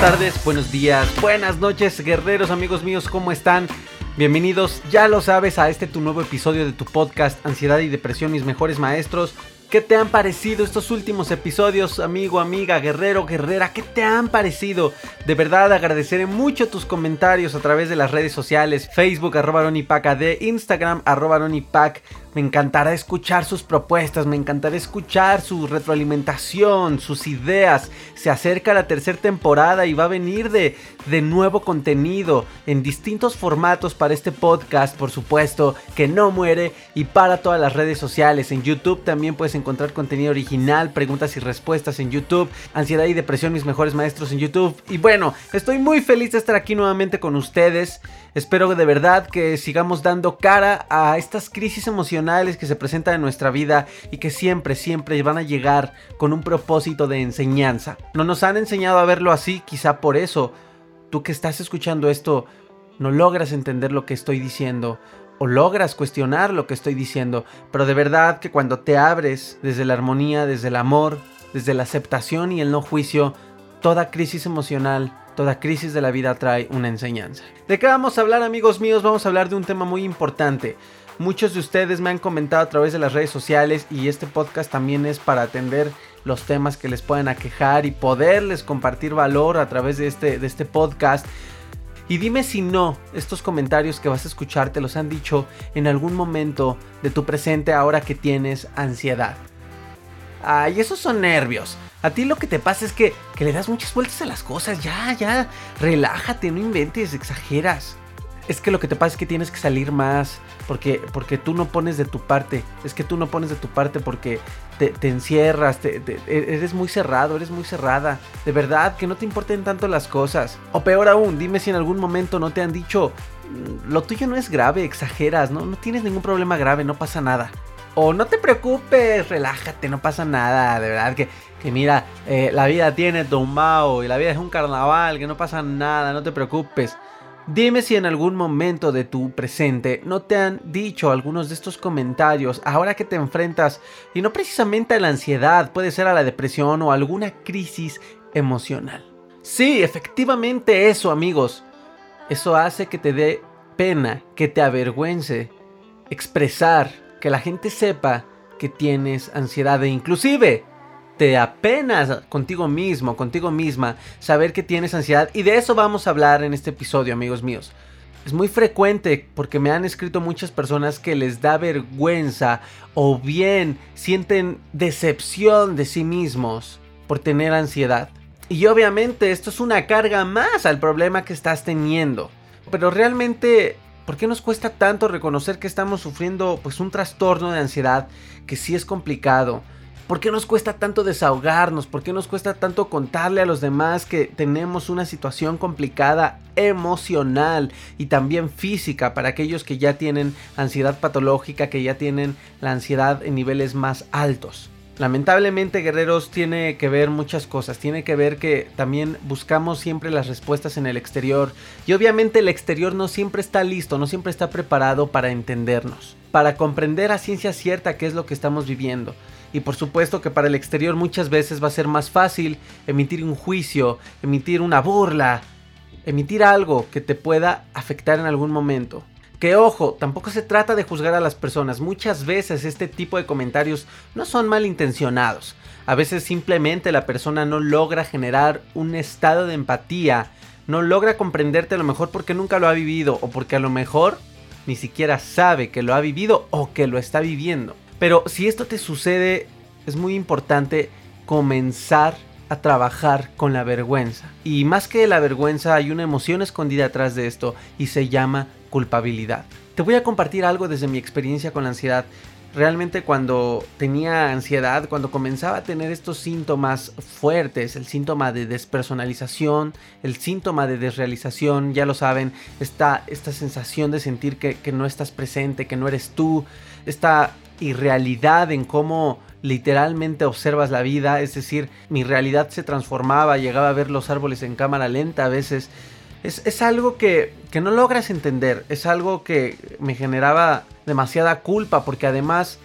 Buenas tardes, buenos días, buenas noches, guerreros, amigos míos, ¿cómo están? Bienvenidos, ya lo sabes, a este tu nuevo episodio de tu podcast Ansiedad y Depresión, mis mejores maestros. ¿Qué te han parecido estos últimos episodios, amigo, amiga, guerrero, guerrera? ¿Qué te han parecido? De verdad agradeceré mucho tus comentarios a través de las redes sociales, Facebook, arroba de Instagram, arroba me encantará escuchar sus propuestas, me encantará escuchar su retroalimentación, sus ideas. Se acerca la tercera temporada y va a venir de, de nuevo contenido en distintos formatos para este podcast, por supuesto, que no muere y para todas las redes sociales. En YouTube también puedes encontrar contenido original, preguntas y respuestas en YouTube, ansiedad y depresión, mis mejores maestros en YouTube. Y bueno, estoy muy feliz de estar aquí nuevamente con ustedes. Espero de verdad que sigamos dando cara a estas crisis emocionales que se presentan en nuestra vida y que siempre, siempre van a llegar con un propósito de enseñanza. No nos han enseñado a verlo así, quizá por eso tú que estás escuchando esto no logras entender lo que estoy diciendo o logras cuestionar lo que estoy diciendo, pero de verdad que cuando te abres desde la armonía, desde el amor, desde la aceptación y el no juicio, toda crisis emocional Toda crisis de la vida trae una enseñanza. ¿De qué vamos a hablar amigos míos? Vamos a hablar de un tema muy importante. Muchos de ustedes me han comentado a través de las redes sociales y este podcast también es para atender los temas que les pueden aquejar y poderles compartir valor a través de este, de este podcast. Y dime si no, estos comentarios que vas a escuchar te los han dicho en algún momento de tu presente ahora que tienes ansiedad. Ay, esos son nervios. A ti lo que te pasa es que, que le das muchas vueltas a las cosas. Ya, ya, relájate, no inventes, exageras. Es que lo que te pasa es que tienes que salir más. Porque, porque tú no pones de tu parte. Es que tú no pones de tu parte porque te, encierras. Te, eres muy cerrado, eres muy cerrada. De verdad, que no te importen tanto las cosas. O peor aún, dime si en algún momento no te han dicho. Mm, lo tuyo no es grave, exageras, ¿no? No tienes ningún problema grave, no pasa nada. O no te preocupes, relájate, no pasa nada, de verdad que, que mira, eh, la vida tiene tumbao y la vida es un carnaval, que no pasa nada, no te preocupes. Dime si en algún momento de tu presente no te han dicho algunos de estos comentarios ahora que te enfrentas y no precisamente a la ansiedad, puede ser a la depresión o alguna crisis emocional. Sí, efectivamente eso amigos. Eso hace que te dé pena, que te avergüence expresar que la gente sepa que tienes ansiedad e inclusive te apenas contigo mismo, contigo misma, saber que tienes ansiedad. Y de eso vamos a hablar en este episodio, amigos míos. Es muy frecuente porque me han escrito muchas personas que les da vergüenza o bien sienten decepción de sí mismos por tener ansiedad. Y obviamente esto es una carga más al problema que estás teniendo. Pero realmente ¿Por qué nos cuesta tanto reconocer que estamos sufriendo pues un trastorno de ansiedad que sí es complicado? ¿Por qué nos cuesta tanto desahogarnos? ¿Por qué nos cuesta tanto contarle a los demás que tenemos una situación complicada emocional y también física para aquellos que ya tienen ansiedad patológica, que ya tienen la ansiedad en niveles más altos? Lamentablemente, guerreros, tiene que ver muchas cosas. Tiene que ver que también buscamos siempre las respuestas en el exterior. Y obviamente el exterior no siempre está listo, no siempre está preparado para entendernos. Para comprender a ciencia cierta qué es lo que estamos viviendo. Y por supuesto que para el exterior muchas veces va a ser más fácil emitir un juicio, emitir una burla, emitir algo que te pueda afectar en algún momento. Que ojo, tampoco se trata de juzgar a las personas. Muchas veces este tipo de comentarios no son malintencionados. A veces simplemente la persona no logra generar un estado de empatía. No logra comprenderte a lo mejor porque nunca lo ha vivido o porque a lo mejor ni siquiera sabe que lo ha vivido o que lo está viviendo. Pero si esto te sucede, es muy importante comenzar a trabajar con la vergüenza. Y más que la vergüenza hay una emoción escondida atrás de esto y se llama culpabilidad. Te voy a compartir algo desde mi experiencia con la ansiedad. Realmente cuando tenía ansiedad, cuando comenzaba a tener estos síntomas fuertes, el síntoma de despersonalización, el síntoma de desrealización, ya lo saben, esta, esta sensación de sentir que, que no estás presente, que no eres tú, esta irrealidad en cómo literalmente observas la vida, es decir, mi realidad se transformaba, llegaba a ver los árboles en cámara lenta a veces, es, algo que, que, no logras entender, es algo que me generaba demasiada culpa porque además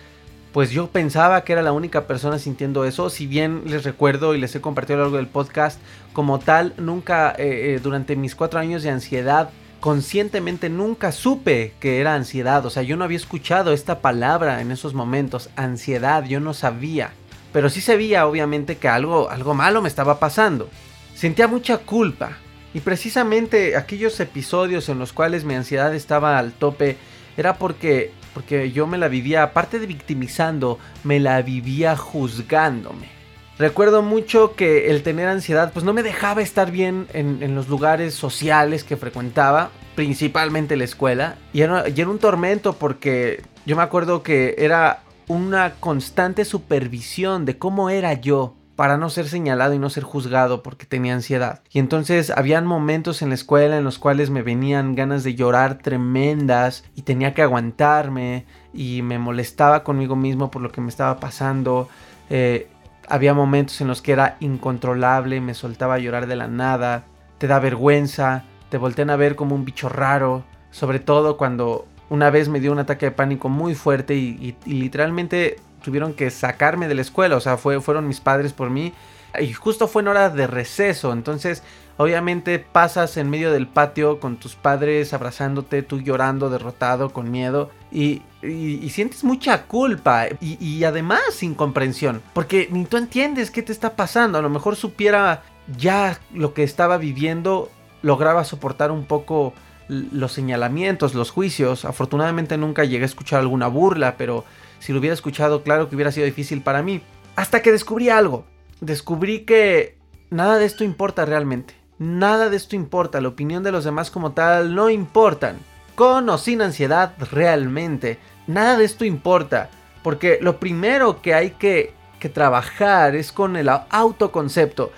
pues yo pensaba que era la única persona sintiendo eso, si bien les recuerdo y les he compartido a lo largo del podcast, como tal, nunca eh, eh, durante mis cuatro años de ansiedad, conscientemente nunca supe que era ansiedad, o sea, yo no había escuchado esta palabra en esos momentos, ansiedad, yo no sabía, pero sí sabía obviamente que algo, algo malo me estaba pasando. Sentía mucha culpa, y precisamente aquellos episodios en los cuales mi ansiedad estaba al tope era porque, porque yo me la vivía, aparte de victimizando, me la vivía juzgándome. Recuerdo mucho que el tener ansiedad pues no me dejaba estar bien en, los lugares sociales que frecuentaba, principalmente la escuela. Y era, y era un tormento porque yo me acuerdo que era una constante supervisión de cómo era yo para no ser señalado y no ser juzgado porque tenía ansiedad. Y entonces habían momentos en la escuela en los cuales me venían ganas de llorar tremendas y tenía que aguantarme y me molestaba conmigo mismo por lo que me estaba pasando. Eh, había momentos en los que era incontrolable, me soltaba a llorar de la nada, te da vergüenza, te voltean a ver como un bicho raro, sobre todo cuando una vez me dio un ataque de pánico muy fuerte y literalmente tuvieron que sacarme de la escuela, o sea, fue, fueron mis padres por mí. Y justo fue en hora de receso, entonces obviamente pasas en medio del patio con tus padres abrazándote, tú llorando, derrotado, con miedo, y, sientes mucha culpa y, y además incomprensión, porque ni tú entiendes qué te está pasando, a lo mejor supiera ya lo que estaba viviendo, lograba soportar un poco los señalamientos, los juicios, afortunadamente nunca llegué a escuchar alguna burla, pero si lo hubiera escuchado, claro que hubiera sido difícil para mí. Hasta que descubrí algo. Descubrí que nada de esto importa realmente. Nada de esto importa. La opinión de los demás como tal no importan. Con o sin ansiedad, realmente. Nada de esto importa. Porque lo primero que hay que, que trabajar es con el autoconcepto.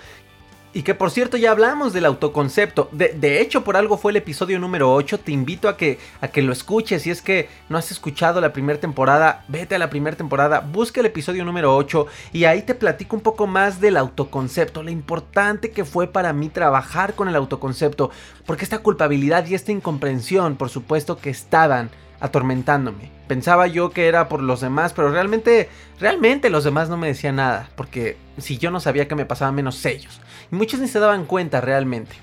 Y que por cierto ya hablamos del autoconcepto. De, hecho, por algo fue el episodio número 8. Te invito a que, a que lo escuches. Si es que no has escuchado la primera temporada, vete a la primera temporada, busca el episodio número 8 y ahí te platico un poco más del autoconcepto. Lo importante que fue para mí trabajar con el autoconcepto. Porque esta culpabilidad y esta incomprensión, por supuesto que estaban atormentándome. Pensaba yo que era por los demás, pero realmente, realmente los demás no me decían nada, porque si yo no sabía que me pasaba menos ellos. Y muchos ni se daban cuenta realmente.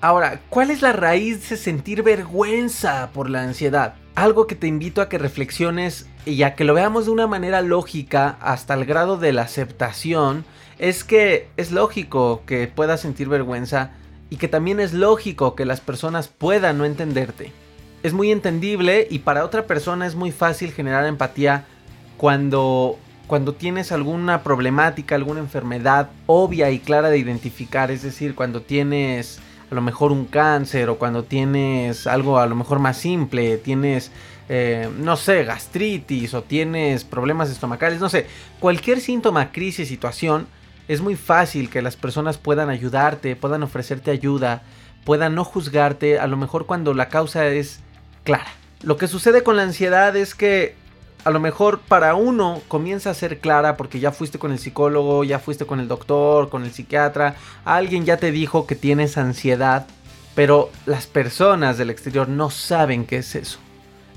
Ahora, ¿cuál es la raíz de sentir vergüenza por la ansiedad? Algo que te invito a que reflexiones y a que lo veamos de una manera lógica hasta el grado de la aceptación, es que es lógico que puedas sentir vergüenza y que también es lógico que las personas puedan no entenderte es muy entendible y para otra persona es muy fácil generar empatía cuando, cuando tienes alguna problemática, alguna enfermedad obvia y clara de identificar, es decir, cuando tienes a lo mejor un cáncer o cuando tienes algo a lo mejor más simple, tienes, eh, no sé, gastritis o tienes problemas estomacales, no sé, cualquier síntoma, crisis, situación, es muy fácil que las personas puedan ayudarte, puedan ofrecerte ayuda, puedan no juzgarte, a lo mejor cuando la causa es clara. Lo que sucede con la ansiedad es que a lo mejor para uno comienza a ser clara porque ya fuiste con el psicólogo, ya fuiste con el doctor, con el psiquiatra, alguien ya te dijo que tienes ansiedad, pero las personas del exterior no saben qué es eso.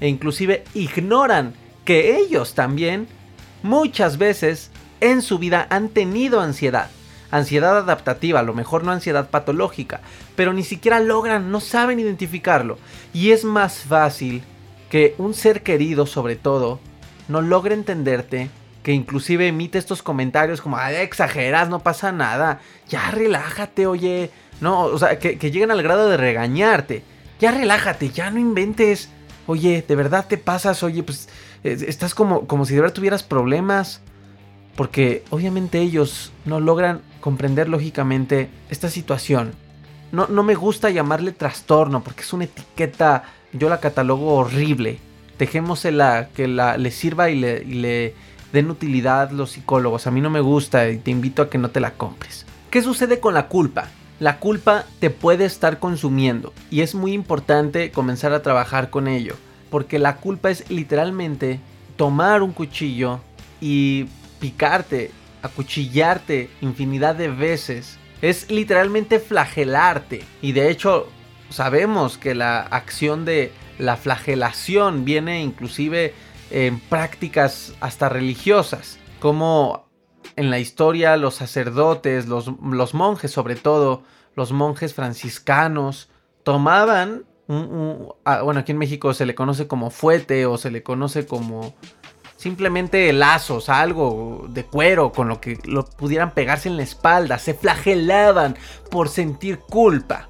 E inclusive ignoran que ellos también muchas veces en su vida han tenido ansiedad. Ansiedad adaptativa, a lo mejor no ansiedad patológica, pero ni siquiera logran, no saben identificarlo. Y es más fácil que un ser querido sobre todo no logre entenderte, que inclusive emite estos comentarios como, ay, exageras, no pasa nada, ya relájate, oye, no, o sea, que, que lleguen al grado de regañarte, ya relájate, ya no inventes, oye, de verdad te pasas, oye, pues estás como, como si de verdad tuvieras problemas, porque obviamente ellos no logran comprender lógicamente esta situación. No, no me gusta llamarle trastorno, porque es una etiqueta, yo la catalogo horrible dejémosela que la, le sirva y le, den utilidad los psicólogos. A mí no me gusta y te invito a que no te la compres. ¿Qué sucede con la culpa? La culpa te puede estar consumiendo y es muy importante comenzar a trabajar con ello. Porque la culpa es literalmente tomar un cuchillo y picarte, acuchillarte infinidad de veces. Es literalmente flagelarte. Y de hecho sabemos que la acción de la flagelación viene inclusive en prácticas hasta religiosas, como en la historia los sacerdotes, los, monjes sobre todo, los monjes franciscanos, tomaban, ah, bueno, aquí en México se le conoce como fuete o se le conoce como simplemente lazos, algo de cuero con lo que lo pudieran pegarse en la espalda, se flagelaban por sentir culpa.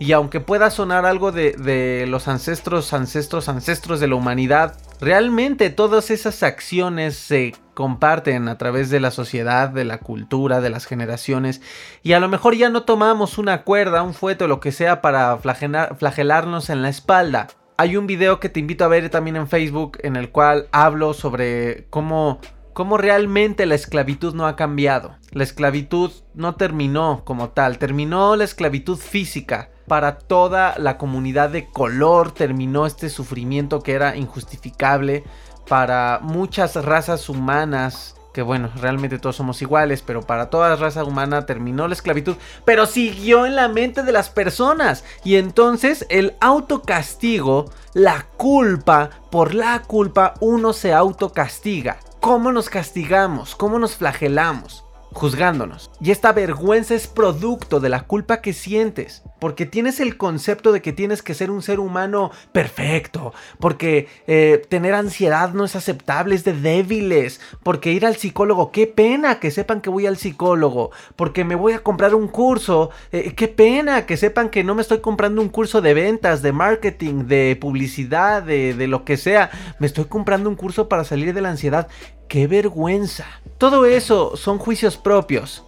Y aunque pueda sonar algo de, los ancestros, ancestros, ancestros de la humanidad, realmente todas esas acciones se comparten a través de la sociedad, de la cultura, de las generaciones. Y a lo mejor ya no tomamos una cuerda, un fuete o lo que sea para flagelarnos en la espalda. Hay un video que te invito a ver también en Facebook en el cual hablo sobre cómo cómo realmente la esclavitud no ha cambiado. La esclavitud no terminó como tal, terminó la esclavitud física. Para toda la comunidad de color terminó este sufrimiento que era injustificable. Para muchas razas humanas, que bueno, realmente todos somos iguales, pero para toda raza humana terminó la esclavitud, pero siguió en la mente de las personas. Y entonces el autocastigo, la culpa, por la culpa uno se autocastiga. ¿Cómo nos castigamos? ¿Cómo nos flagelamos? Juzgándonos. Y esta vergüenza es producto de la culpa que sientes, porque tienes el concepto de que tienes que ser un ser humano perfecto, porque eh, tener ansiedad no es aceptable, es de débiles, porque ir al psicólogo, qué pena que sepan que voy al psicólogo, porque me voy a comprar un curso, eh, qué pena que sepan que no me estoy comprando un curso de ventas, de marketing, de publicidad, de, de lo que sea, me estoy comprando un curso para salir de la ansiedad. ¡Qué vergüenza! Todo eso son juicios propios.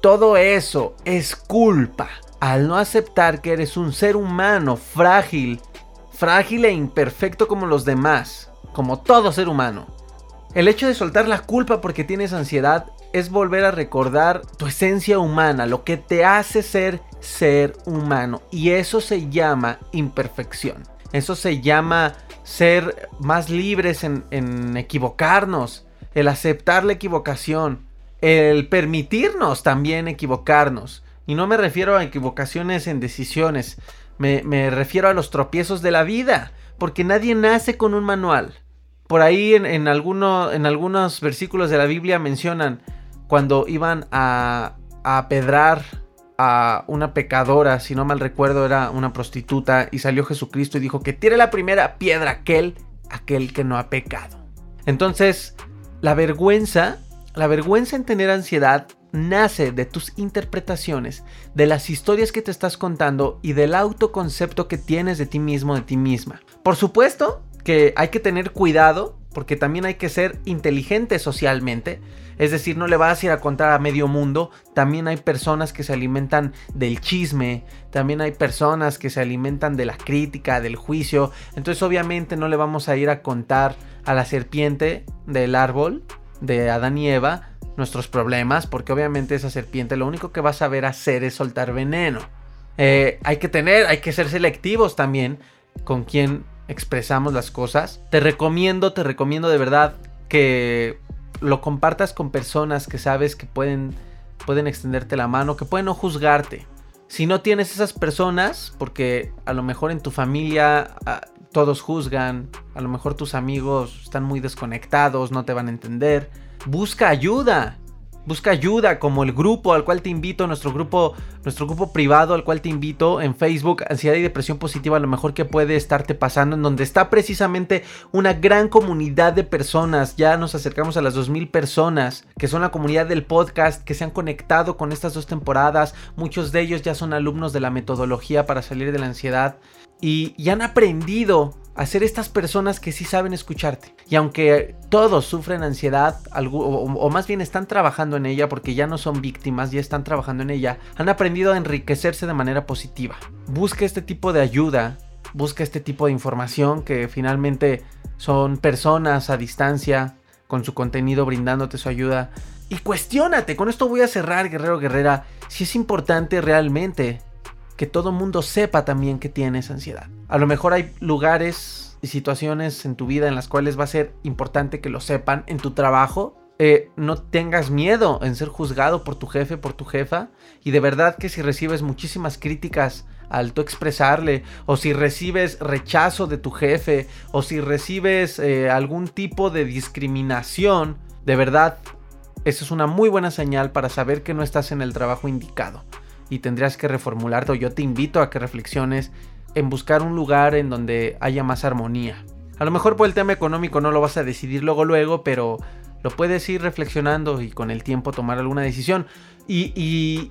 Todo eso es culpa. Al no aceptar que eres un ser humano frágil, frágil e imperfecto como los demás, como todo ser humano. El hecho de soltar la culpa porque tienes ansiedad es volver a recordar tu esencia humana, lo que te hace ser ser humano. Y eso se llama imperfección. Eso se llama ser más libres en, en equivocarnos, el aceptar la equivocación, el permitirnos también equivocarnos. Y no me refiero a equivocaciones en decisiones, me, refiero a los tropiezos de la vida, porque nadie nace con un manual. Por ahí en, en, en algunos versículos de la Biblia mencionan cuando iban a, a apedrar a una pecadora, si no mal recuerdo era una prostituta, y salió Jesucristo y dijo que tire la primera piedra aquel, aquel que no ha pecado. Entonces, la vergüenza, la vergüenza en tener ansiedad nace de tus interpretaciones, de las historias que te estás contando y del autoconcepto que tienes de ti mismo, de ti misma. Por supuesto que hay que tener cuidado porque también hay que ser inteligente socialmente. Es decir, no le vas a ir a contar a medio mundo. También hay personas que se alimentan del chisme. También hay personas que se alimentan de la crítica, del juicio. Entonces obviamente no le vamos a ir a contar a la serpiente del árbol de Adán y Eva nuestros problemas, porque obviamente esa serpiente lo único que va a saber hacer es soltar veneno. Eh, hay que tener, hay que ser selectivos también con quien expresamos las cosas. Te recomiendo, te recomiendo de verdad que lo compartas con personas que sabes que pueden, pueden extenderte la mano, que pueden no juzgarte. Si no tienes esas personas, porque a lo mejor en tu familia ah, todos juzgan, a lo mejor tus amigos están muy desconectados, no te van a entender, busca ayuda. Busca ayuda como el grupo al cual te invito, nuestro grupo, nuestro grupo privado al cual te invito en Facebook, Ansiedad y Depresión Positiva, lo mejor que puede estarte pasando, en donde está precisamente una gran comunidad de personas. Ya nos acercamos a las 2000 personas, que son la comunidad del podcast, que se han conectado con estas dos temporadas. Muchos de ellos ya son alumnos de la metodología para salir de la ansiedad y, y han aprendido a ser estas personas que sí saben escucharte. Y aunque todos sufren ansiedad, o, más bien están trabajando en ella porque ya no son víctimas, ya están trabajando en ella, han aprendido a enriquecerse de manera positiva. Busca este tipo de ayuda, busca este tipo de información que finalmente son personas a distancia con su contenido brindándote su ayuda. Y cuestiónate, con esto voy a cerrar, guerrero guerrera, si es importante realmente que todo mundo sepa también que tienes ansiedad. A lo mejor hay lugares y situaciones en tu vida en las cuales va a ser importante que lo sepan. En tu trabajo, eh, no tengas miedo en ser juzgado por tu jefe, por tu jefa. Y de verdad que si recibes muchísimas críticas al tú expresarle, o si recibes rechazo de tu jefe, o si recibes eh, algún tipo de discriminación, de verdad, eso es una muy buena señal para saber que no estás en el trabajo indicado y tendrías que reformularte o yo te invito a que reflexiones en buscar un lugar en donde haya más armonía. A lo mejor por el tema económico no lo vas a decidir luego luego, pero lo puedes ir reflexionando y con el tiempo tomar alguna decisión. Y,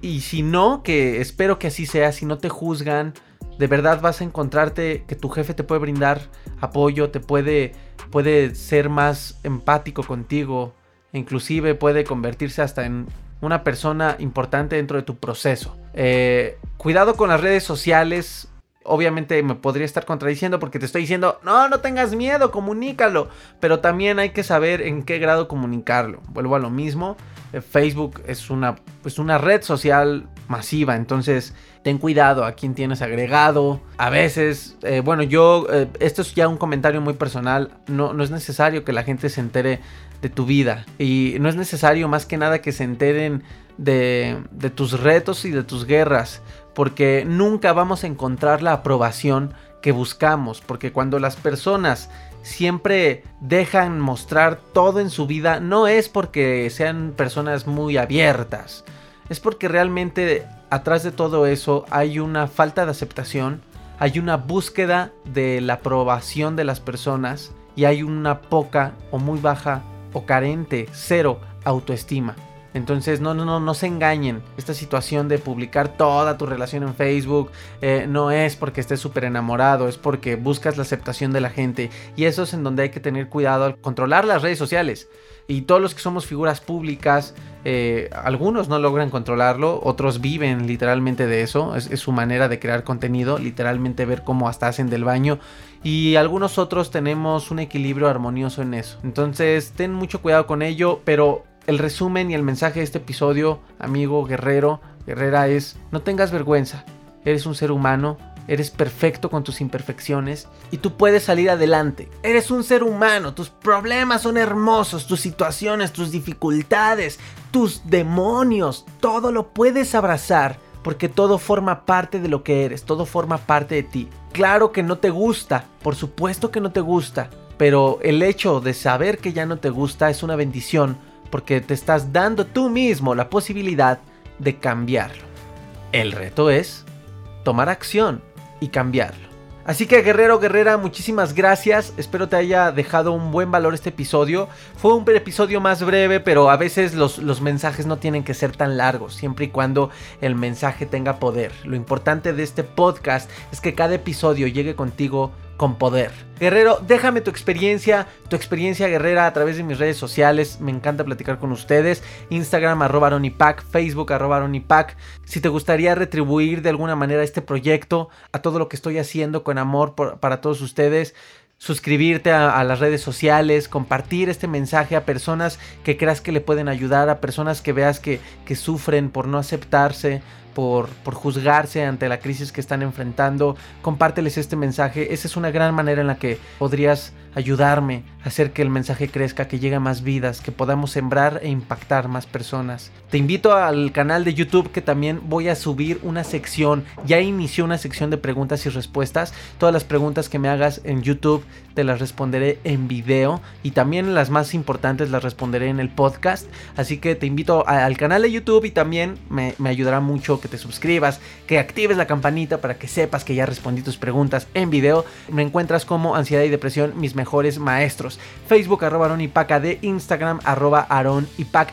y, si no, que espero que así sea, si no te juzgan, de verdad vas a encontrarte que tu jefe te puede brindar apoyo, te puede, puede ser más empático contigo, inclusive puede convertirse hasta en una persona importante dentro de tu proceso. Eh, cuidado con las redes sociales. Obviamente me podría estar contradiciendo porque te estoy diciendo, no, no tengas miedo, comunícalo. Pero también hay que saber en qué grado comunicarlo. Vuelvo a lo mismo. Eh, Facebook es una, pues una red social masiva. Entonces, ten cuidado a quién tienes agregado. A veces, eh, bueno, yo, esto es ya un comentario muy personal. No, no es necesario que la gente se entere de tu vida. Y no es necesario más que nada que se enteren de, de tus retos y de tus guerras, porque nunca vamos a encontrar la aprobación que buscamos, porque cuando las personas siempre dejan mostrar todo en su vida, no es porque sean personas muy abiertas, es porque realmente atrás de todo eso hay una falta de aceptación, hay una búsqueda de la aprobación de las personas y hay una poca o muy baja o carente, cero autoestima. Entonces no, no, no, no se engañen. Esta situación de publicar toda tu relación en Facebook eh, no es porque estés súper enamorado, es porque buscas la aceptación de la gente. Y eso es en donde hay que tener cuidado al controlar las redes sociales. Y todos los que somos figuras públicas, eh, algunos no logran controlarlo, otros viven literalmente de eso. Es, es su manera de crear contenido, literalmente ver cómo hasta hacen del baño y algunos otros tenemos un equilibrio armonioso en eso. Entonces, ten mucho cuidado con ello, pero el resumen y el mensaje de este episodio, amigo guerrero, guerrera, es no tengas vergüenza. Eres un ser humano, eres perfecto con tus imperfecciones y tú puedes salir adelante. Eres un ser humano, tus problemas son hermosos, tus situaciones, tus dificultades, tus demonios, todo lo puedes abrazar porque todo forma parte de lo que eres, todo forma parte de ti. Claro que no te gusta, por supuesto que no te gusta, pero el hecho de saber que ya no te gusta es una bendición porque te estás dando tú mismo la posibilidad de cambiarlo. El reto es tomar acción y cambiarlo. Así que guerrero, guerrera, muchísimas gracias. Espero te haya dejado un buen valor este episodio. Fue un episodio más breve, pero a veces los, los, mensajes no tienen que ser tan largos, siempre y cuando el mensaje tenga poder. Lo importante de este podcast es que cada episodio llegue contigo con poder. Guerrero, déjame tu experiencia, tu experiencia guerrera a través de mis redes sociales. Me encanta platicar con ustedes. Instagram arroba Aronipac, Facebook arroba Aronipac. Si te gustaría retribuir de alguna manera este proyecto, a todo lo que estoy haciendo con amor para todos ustedes, suscribirte a, las redes sociales, compartir este mensaje a personas que creas que le pueden ayudar, a personas que veas que, que sufren por no aceptarse, por, juzgarse ante la crisis que están enfrentando. Compárteles este mensaje. Esa es una gran manera en la que podrías ayudarme a hacer que el mensaje crezca, que llegue a más vidas, que podamos sembrar e impactar más personas. Te invito al canal de YouTube que también voy a subir una sección. Ya inició una sección de preguntas y respuestas. Todas las preguntas que me hagas en YouTube te las responderé en video y también las más importantes las responderé en el podcast. Así que te invito al canal de YouTube y también me, ayudará mucho que te suscribas, que actives la campanita para que sepas que ya respondí tus preguntas en video. Me encuentras como ansiedad y depresión, mis mejores maestros. Facebook arroba Aaron de Instagram arroba Aaron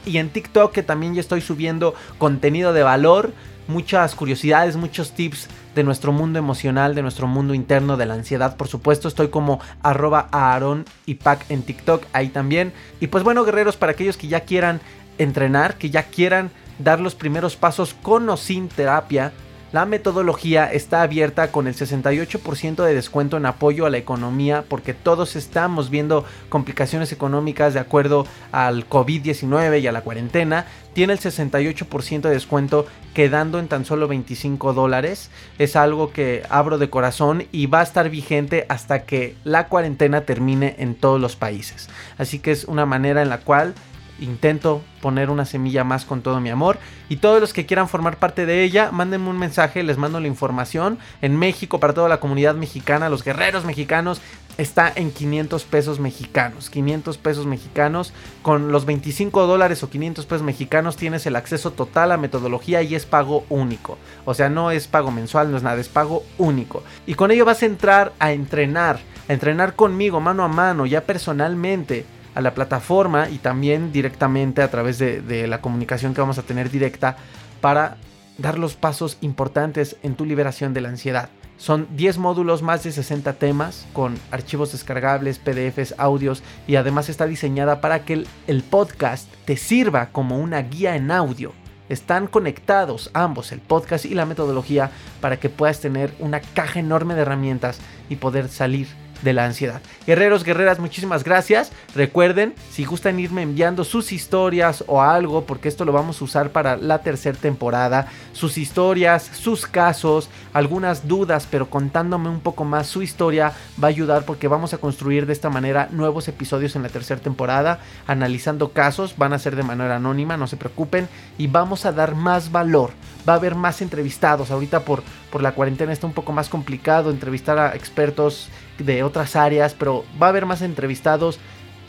y en TikTok que también ya estoy subiendo contenido de valor muchas curiosidades, muchos tips de nuestro mundo emocional, de nuestro mundo interno, de la ansiedad, por supuesto. Estoy como arroba Aaron y Pac en TikTok, ahí también. Y pues bueno, guerreros, para aquellos que ya quieran entrenar, que ya quieran dar los primeros pasos con o sin terapia, la metodología está abierta con el 68% de descuento en apoyo a la economía porque todos estamos viendo complicaciones económicas de acuerdo al COVID-19 y a la cuarentena. Tiene el 68% de descuento quedando en tan solo 25 dólares. Es algo que abro de corazón y va a estar vigente hasta que la cuarentena termine en todos los países. Así que es una manera en la cual intento poner una semilla más con todo mi amor. Y todos los que quieran formar parte de ella, mándenme un mensaje, les mando la información. En México, para toda la comunidad mexicana, los guerreros mexicanos, está en 500 pesos mexicanos. 500 pesos mexicanos. Con los 25 dólares o 500 pesos mexicanos tienes el acceso total a metodología y es pago único. O sea, no es pago mensual, no es nada, es pago único. Y con ello vas a entrar a entrenar, a entrenar conmigo mano a mano, ya personalmente a la plataforma y también directamente a través de, la comunicación que vamos a tener directa para dar los pasos importantes en tu liberación de la ansiedad. Son 10 módulos, más de 60 temas con archivos descargables, PDFs, audios y además está diseñada para que el, el, podcast te sirva como una guía en audio. Están conectados ambos, el podcast y la metodología, para que puedas tener una caja enorme de herramientas y poder salir de la ansiedad. Guerreros, guerreras, muchísimas gracias. Recuerden, si gustan irme enviando sus historias o algo, porque esto lo vamos a usar para la tercera temporada, sus historias, sus casos, algunas dudas, pero contándome un poco más su historia va a ayudar porque vamos a construir de esta manera nuevos episodios en la tercera temporada, analizando casos, van a ser de manera anónima, no se preocupen, y vamos a dar más valor. Va a haber más entrevistados. Ahorita por, por la cuarentena está un poco más complicado entrevistar a expertos de otras áreas, pero va a haber más entrevistados.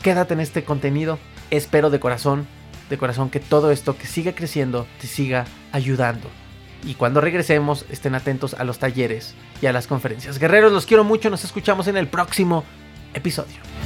Quédate en este contenido. Espero de corazón, de corazón que todo esto que siga creciendo te siga ayudando. Y cuando regresemos, estén atentos a los talleres y a las conferencias. Guerreros, los quiero mucho. Nos escuchamos en el próximo episodio.